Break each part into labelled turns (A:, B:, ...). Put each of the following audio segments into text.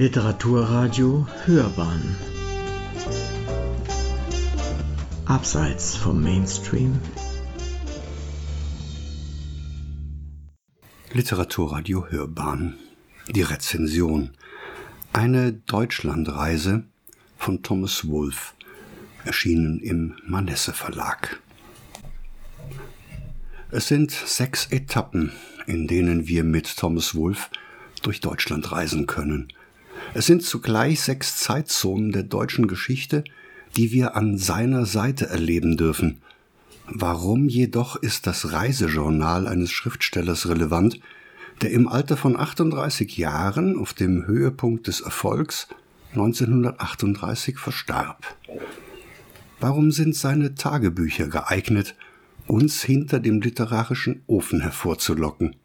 A: Literaturradio Hörbahn. Abseits vom Mainstream.
B: Literaturradio Hörbahn. Die Rezension. Eine Deutschlandreise von Thomas Wolfe erschienen im Manesse Verlag. Es sind sechs Etappen, in denen wir mit Thomas Wolfe durch Deutschland reisen können – es sind zugleich sechs Zeitzonen der deutschen Geschichte, die wir an seiner Seite erleben dürfen. Warum jedoch ist das Reisejournal eines Schriftstellers relevant, der im Alter von 38 Jahren auf dem Höhepunkt des Erfolgs 1938 verstarb? Warum sind seine Tagebücher geeignet, uns hinter dem literarischen Ofen hervorzulocken?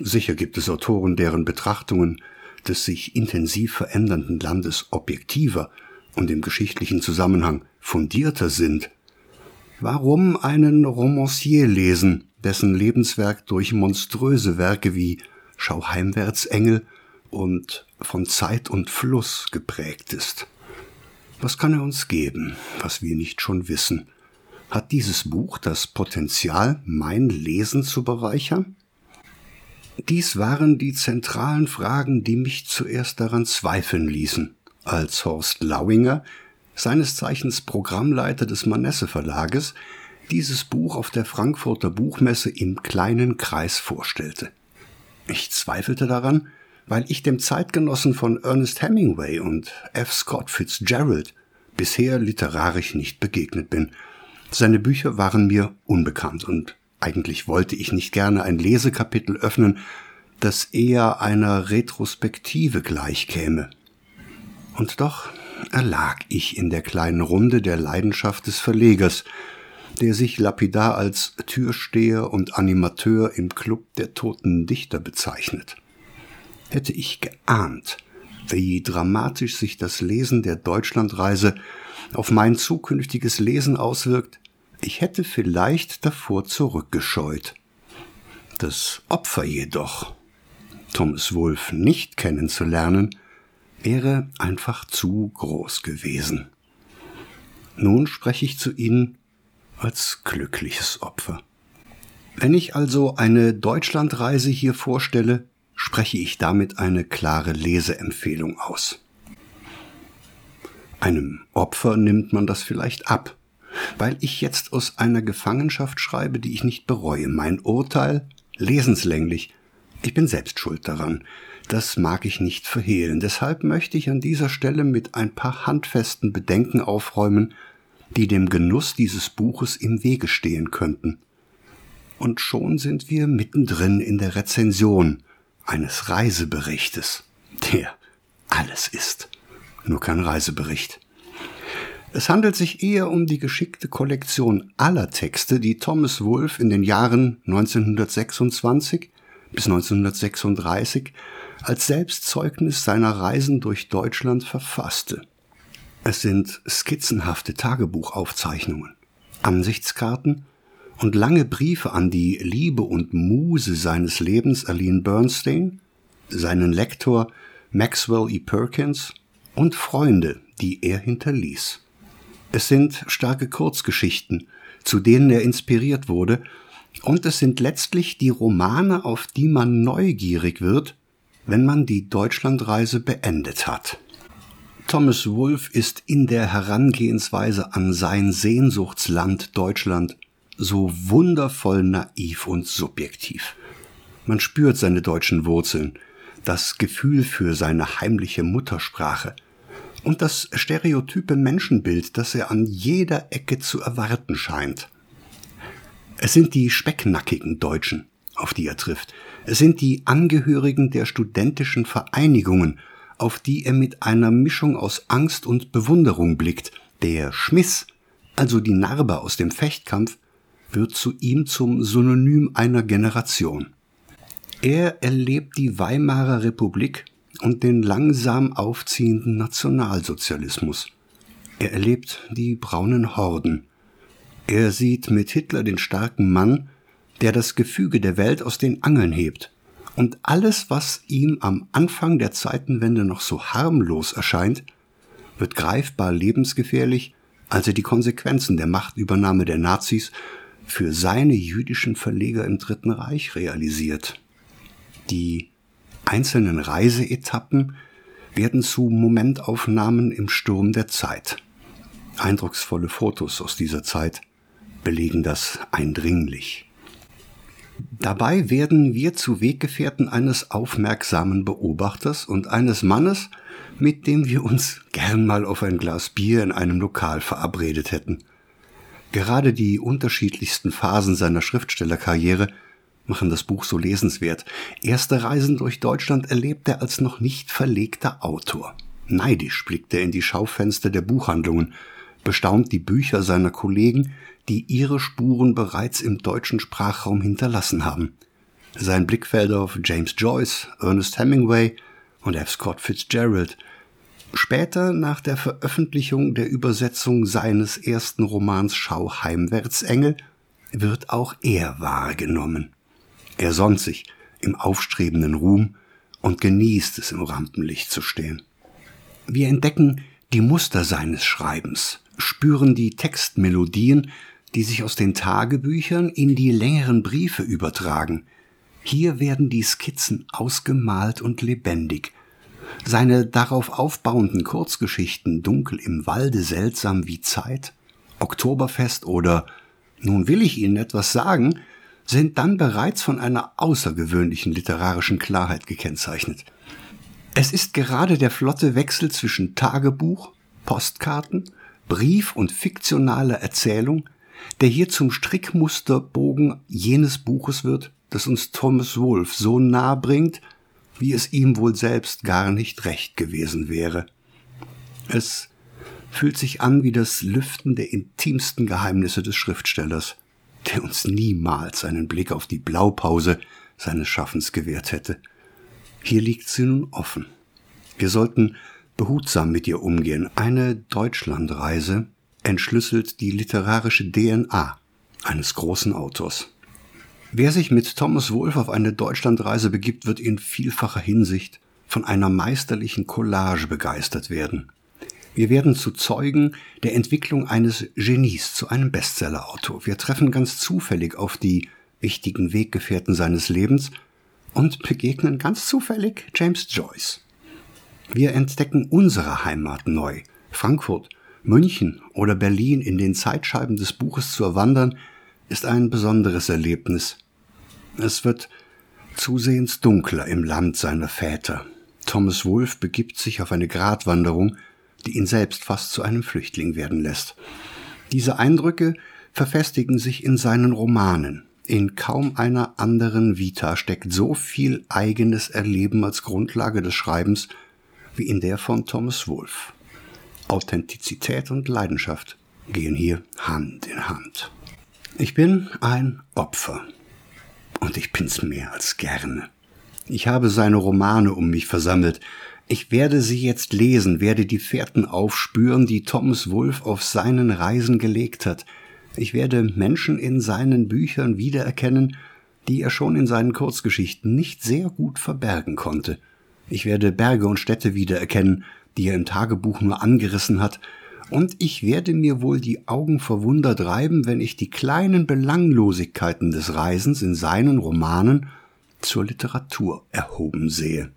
B: Sicher gibt es Autoren, deren Betrachtungen des sich intensiv verändernden Landes objektiver und im geschichtlichen Zusammenhang fundierter sind. Warum einen Romancier lesen, dessen Lebenswerk durch monströse Werke wie Schau heimwärts Engel und von Zeit und Fluss geprägt ist? Was kann er uns geben, was wir nicht schon wissen? Hat dieses Buch das Potenzial, mein Lesen zu bereichern? Dies waren die zentralen Fragen, die mich zuerst daran zweifeln ließen, als Horst Lauinger, seines Zeichens Programmleiter des Manesse Verlages, dieses Buch auf der Frankfurter Buchmesse im kleinen Kreis vorstellte. Ich zweifelte daran, weil ich dem Zeitgenossen von Ernest Hemingway und F. Scott Fitzgerald bisher literarisch nicht begegnet bin. Seine Bücher waren mir unbekannt und eigentlich wollte ich nicht gerne ein Lesekapitel öffnen, das eher einer Retrospektive gleichkäme. Und doch erlag ich in der kleinen Runde der Leidenschaft des Verlegers, der sich lapidar als Türsteher und Animateur im Club der toten Dichter bezeichnet. Hätte ich geahnt, wie dramatisch sich das Lesen der Deutschlandreise auf mein zukünftiges Lesen auswirkt, ich hätte vielleicht davor zurückgescheut. Das Opfer jedoch, Thomas Wolfe nicht kennenzulernen, wäre einfach zu groß gewesen. Nun spreche ich zu Ihnen als glückliches Opfer. Wenn ich also eine Deutschlandreise hier vorstelle, spreche ich damit eine klare Leseempfehlung aus. Einem Opfer nimmt man das vielleicht ab, weil ich jetzt aus einer Gefangenschaft schreibe, die ich nicht bereue. Mein Urteil lesenslänglich. Ich bin selbst schuld daran. Das mag ich nicht verhehlen. Deshalb möchte ich an dieser Stelle mit ein paar handfesten Bedenken aufräumen, die dem Genuss dieses Buches im Wege stehen könnten. Und schon sind wir mittendrin in der Rezension eines Reiseberichtes, der alles ist, nur kein Reisebericht. Es handelt sich eher um die geschickte Kollektion aller Texte, die Thomas Wolfe in den Jahren 1926 bis 1936 als Selbstzeugnis seiner Reisen durch Deutschland verfasste. Es sind skizzenhafte Tagebuchaufzeichnungen, Ansichtskarten und lange Briefe an die Liebe und Muse seines Lebens Aline Bernstein, seinen Lektor Maxwell E. Perkins und Freunde, die er hinterließ. Es sind starke Kurzgeschichten, zu denen er inspiriert wurde, und es sind letztlich die Romane, auf die man neugierig wird, wenn man die Deutschlandreise beendet hat. Thomas Wolfe ist in der Herangehensweise an sein Sehnsuchtsland Deutschland so wundervoll naiv und subjektiv. Man spürt seine deutschen Wurzeln, das Gefühl für seine heimliche Muttersprache – und das stereotype Menschenbild, das er an jeder Ecke zu erwarten scheint. Es sind die specknackigen Deutschen, auf die er trifft. Es sind die Angehörigen der studentischen Vereinigungen, auf die er mit einer Mischung aus Angst und Bewunderung blickt. Der Schmiss, also die Narbe aus dem Fechtkampf, wird zu ihm zum Synonym einer Generation. Er erlebt die Weimarer Republik und den langsam aufziehenden Nationalsozialismus. Er erlebt die braunen Horden. Er sieht mit Hitler den starken Mann, der das Gefüge der Welt aus den Angeln hebt Und alles, was ihm am Anfang der Zeitenwende noch so harmlos erscheint, wird greifbar lebensgefährlich, als er die Konsequenzen der Machtübernahme der Nazis für seine jüdischen Verleger im Dritten Reich realisiert. Die einzelnen Reiseetappen werden zu Momentaufnahmen im Sturm der Zeit. Eindrucksvolle Fotos aus dieser Zeit belegen das eindringlich. Dabei werden wir zu Weggefährten eines aufmerksamen Beobachters und eines Mannes, mit dem wir uns gern mal auf ein Glas Bier in einem Lokal verabredet hätten. Gerade die unterschiedlichsten Phasen seiner Schriftstellerkarriere machen das Buch so lesenswert. Erste Reisen durch Deutschland erlebt er als noch nicht verlegter Autor. Neidisch blickt er in die Schaufenster der Buchhandlungen, bestaunt die Bücher seiner Kollegen, die ihre Spuren bereits im deutschen Sprachraum hinterlassen haben. Sein Blick fällt auf James Joyce, Ernest Hemingway und F. Scott Fitzgerald. Später, nach der Veröffentlichung der Übersetzung seines ersten Romans Schau heimwärts Engel, wird auch er wahrgenommen. Er sonnt sich im aufstrebenden Ruhm und genießt es im Rampenlicht zu stehen. Wir entdecken die Muster seines Schreibens, spüren die Textmelodien, die sich aus den Tagebüchern in die längeren Briefe übertragen. Hier werden die Skizzen ausgemalt und lebendig. Seine darauf aufbauenden Kurzgeschichten Dunkel im Walde seltsam wie Zeit, Oktoberfest oder Nun will ich Ihnen etwas sagen, sind dann bereits von einer außergewöhnlichen literarischen Klarheit gekennzeichnet. Es ist gerade der flotte Wechsel zwischen Tagebuch, Postkarten, Brief und fiktionaler Erzählung, der hier zum Strickmusterbogen jenes Buches wird, das uns Thomas Wolfe so nahe bringt, wie es ihm wohl selbst gar nicht recht gewesen wäre. Es fühlt sich an wie das Lüften der intimsten Geheimnisse des Schriftstellers, der uns niemals einen Blick auf die Blaupause seines Schaffens gewährt hätte. Hier liegt sie nun offen. Wir sollten behutsam mit ihr umgehen. Eine Deutschlandreise entschlüsselt die literarische DNA eines großen Autors. Wer sich mit Thomas Wolfe auf eine Deutschlandreise begibt, wird in vielfacher Hinsicht von einer meisterlichen Collage begeistert werden. Wir werden zu Zeugen der Entwicklung eines Genies zu einem Bestsellerautor. Wir treffen ganz zufällig auf die wichtigen Weggefährten seines Lebens und begegnen ganz zufällig James Joyce. Wir entdecken unsere Heimat neu. Frankfurt, München oder Berlin in den Zeitscheiben des Buches zu erwandern, ist ein besonderes Erlebnis. Es wird zusehends dunkler im Land seiner Väter. Thomas Wolfe begibt sich auf eine Gratwanderung, die ihn selbst fast zu einem Flüchtling werden lässt. Diese Eindrücke verfestigen sich in seinen Romanen. In kaum einer anderen Vita steckt so viel eigenes Erleben als Grundlage des Schreibens wie in der von Thomas Wolfe. Authentizität und Leidenschaft gehen hier Hand in Hand. Ich bin ein Opfer. Und ich bin's mehr als gerne. Ich habe seine Romane um mich versammelt. Ich werde sie jetzt lesen, werde die Fährten aufspüren, die Thomas Wolfe auf seinen Reisen gelegt hat. Ich werde Menschen in seinen Büchern wiedererkennen, die er schon in seinen Kurzgeschichten nicht sehr gut verbergen konnte. Ich werde Berge und Städte wiedererkennen, die er im Tagebuch nur angerissen hat, und ich werde mir wohl die Augen verwundert reiben, wenn ich die kleinen Belanglosigkeiten des Reisens in seinen Romanen zur Literatur erhoben sehe.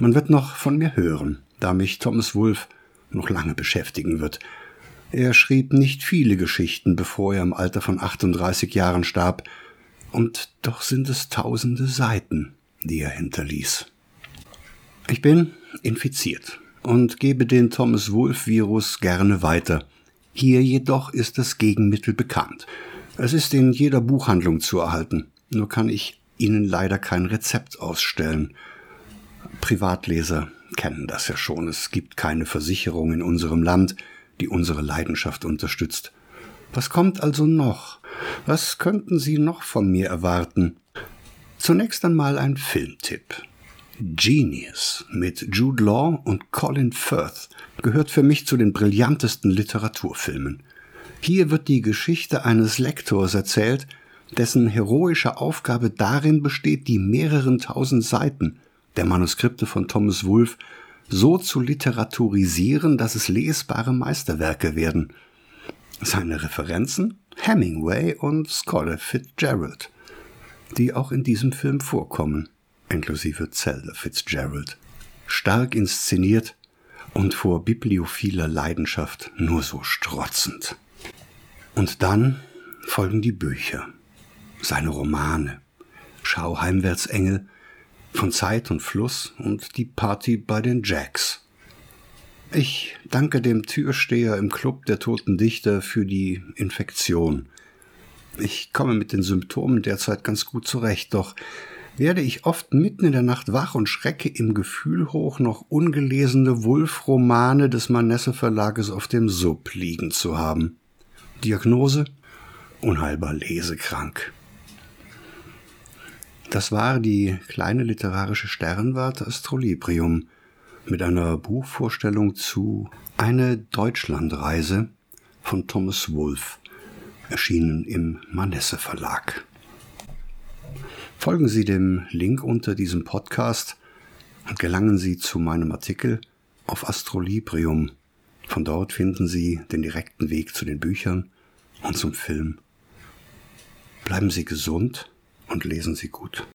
B: Man wird noch von mir hören, da mich Thomas Wolfe noch lange beschäftigen wird. Er schrieb nicht viele Geschichten, bevor er im Alter von 38 Jahren starb, und doch sind es tausende Seiten, die er hinterließ. Ich bin infiziert und gebe den Thomas Wolfe-Virus gerne weiter. Hier jedoch ist das Gegenmittel bekannt. Es ist in jeder Buchhandlung zu erhalten. Nur kann ich Ihnen leider kein Rezept ausstellen. Privatleser kennen das ja schon. Es gibt keine Versicherung in unserem Land, die unsere Leidenschaft unterstützt. Was kommt also noch? Was könnten Sie noch von mir erwarten? Zunächst einmal ein Filmtipp. Genius mit Jude Law und Colin Firth gehört für mich zu den brillantesten Literaturfilmen. Hier wird die Geschichte eines Lektors erzählt, dessen heroische Aufgabe darin besteht, die mehreren tausend Seiten der Manuskripte von Thomas Wolfe so zu literaturisieren, dass es lesbare Meisterwerke werden. Seine Referenzen Hemingway und Scholar Fitzgerald, die auch in diesem Film vorkommen, inklusive Zelda Fitzgerald. Stark inszeniert und vor bibliophiler Leidenschaft nur so strotzend. Und dann folgen die Bücher, seine Romane, Schau heimwärts Engel, von Zeit und Fluss und die Party bei den Jacks. Ich danke dem Türsteher im Club der toten Dichter für die Infektion. Ich komme mit den Symptomen derzeit ganz gut zurecht, doch werde ich oft mitten in der Nacht wach und schrecke im Gefühl hoch, noch ungelesene Wulf-Romane des Manesse Verlages auf dem Sub liegen zu haben. Diagnose? Unheilbar lesekrank. Das war die kleine literarische Sternwarte Astrolibrium mit einer Buchvorstellung zu Eine Deutschlandreise von Thomas Wolfe, erschienen im Manesse Verlag. Folgen Sie dem Link unter diesem Podcast und gelangen Sie zu meinem Artikel auf Astrolibrium. Von dort finden Sie den direkten Weg zu den Büchern und zum Film. Bleiben Sie gesund und lesen Sie gut.